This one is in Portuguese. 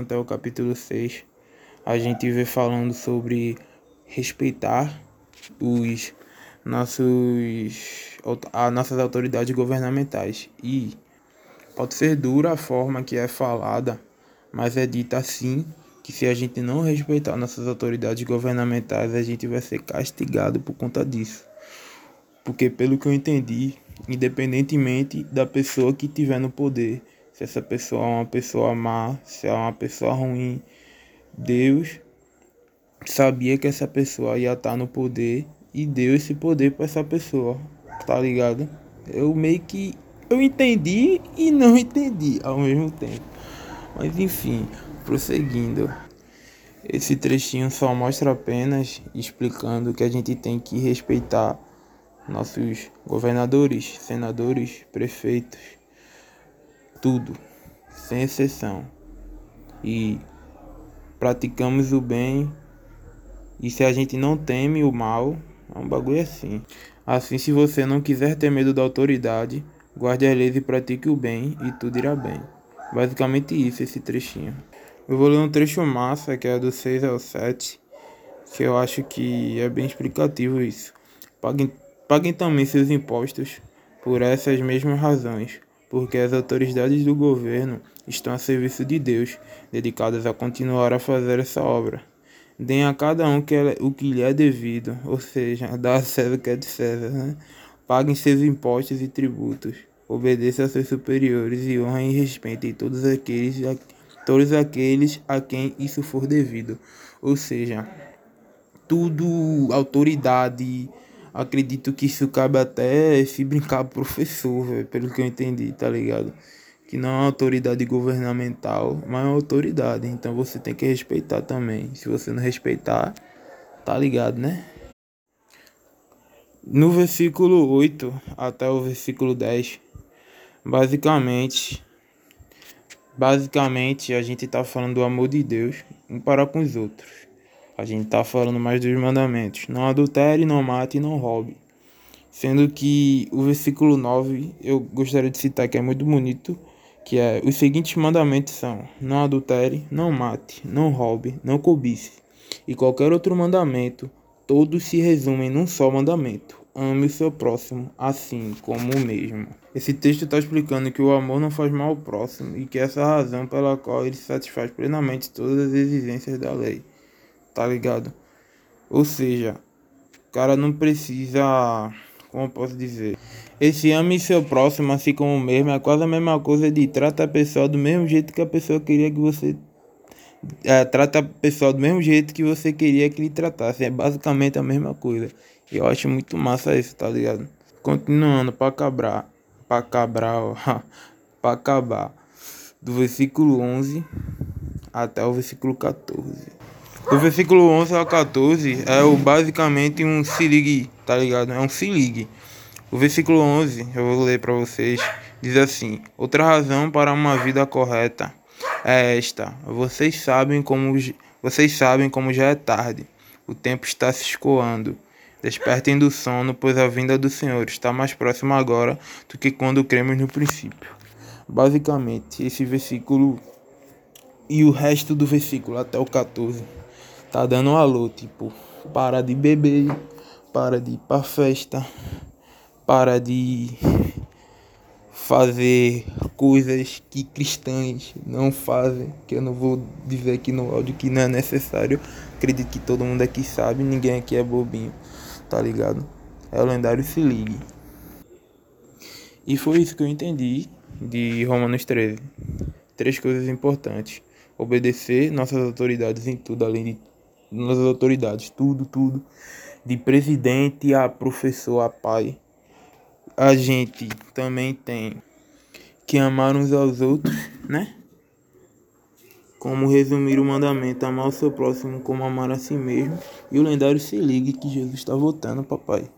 até o capítulo 6, a gente vê falando sobre respeitar os nossos as nossas autoridades governamentais e pode ser dura a forma que é falada, mas é dita assim que se a gente não respeitar nossas autoridades governamentais, a gente vai ser castigado por conta disso. Porque pelo que eu entendi, independentemente da pessoa que tiver no poder, se essa pessoa é uma pessoa má, se é uma pessoa ruim, Deus sabia que essa pessoa ia estar no poder e deu esse poder para essa pessoa, tá ligado? Eu meio que eu entendi e não entendi ao mesmo tempo. Mas enfim, prosseguindo. Esse trechinho só mostra apenas explicando que a gente tem que respeitar nossos governadores, senadores, prefeitos, tudo, sem exceção. E praticamos o bem. E se a gente não teme o mal, é um bagulho assim. Assim, se você não quiser ter medo da autoridade, guarde as leis e pratique o bem, e tudo irá bem. Basicamente isso, esse trechinho. Eu vou ler um trecho massa, que é do 6 ao 7, que eu acho que é bem explicativo isso. Paguem Paguem também seus impostos por essas mesmas razões, porque as autoridades do governo estão a serviço de Deus, dedicadas a continuar a fazer essa obra. Deem a cada um o que lhe é devido, ou seja, dá a César o que é de César. Né? Paguem seus impostos e tributos, obedeçam a seus superiores e honrem e respeitem todos aqueles, todos aqueles a quem isso for devido. Ou seja, tudo, autoridade, acredito que isso cabe até se brincar professor, véio, pelo que eu entendi, tá ligado? Que não é uma autoridade governamental, mas é uma autoridade. Então você tem que respeitar também. Se você não respeitar, tá ligado, né? No versículo 8 até o versículo 10, basicamente, basicamente a gente tá falando do amor de Deus um para com os outros. A gente tá falando mais dos mandamentos. Não adultere, não mate e não roube. Sendo que o versículo 9 eu gostaria de citar que é muito bonito, que é os seguintes mandamentos são: não adultere, não mate, não roube, não cobice. E qualquer outro mandamento, todos se resumem num só mandamento: ame o seu próximo assim como o mesmo. Esse texto está explicando que o amor não faz mal ao próximo e que essa é a razão pela qual ele satisfaz plenamente todas as exigências da lei tá ligado? Ou seja, o cara não precisa. Como eu posso dizer? Esse ame seu próximo, assim como o mesmo, é quase a mesma coisa de trata a pessoa do mesmo jeito que a pessoa queria que você. É, trata a pessoa do mesmo jeito que você queria que lhe tratasse. É basicamente a mesma coisa. Eu acho muito massa isso, tá ligado? Continuando, para acabar. Para acabar, para acabar. Do versículo 11 até o versículo 14. Do versículo 11 ao 14 é o, basicamente um se ligue, tá ligado? É um se ligue. O versículo 11, eu vou ler para vocês, diz assim: Outra razão para uma vida correta é esta: vocês sabem como vocês sabem como já é tarde. O tempo está se escoando. Despertem do sono, pois a vinda do Senhor está mais próxima agora do que quando cremos no princípio. Basicamente, esse versículo e o resto do versículo até o 14 tá dando um alô, tipo, para de beber, para de ir pra festa, para de fazer coisas que cristãs não fazem, que eu não vou dizer aqui no áudio que não é necessário. Acredito que todo mundo aqui sabe, ninguém aqui é bobinho, tá ligado? É o lendário se ligue. E foi isso que eu entendi de Romanos 13. Três coisas importantes: obedecer nossas autoridades em tudo, além de nas autoridades, tudo, tudo, de presidente a professor a pai. A gente também tem que amar uns aos outros, né? Como resumir o mandamento, amar o seu próximo como amar a si mesmo. E o lendário se ligue que Jesus está voltando, papai.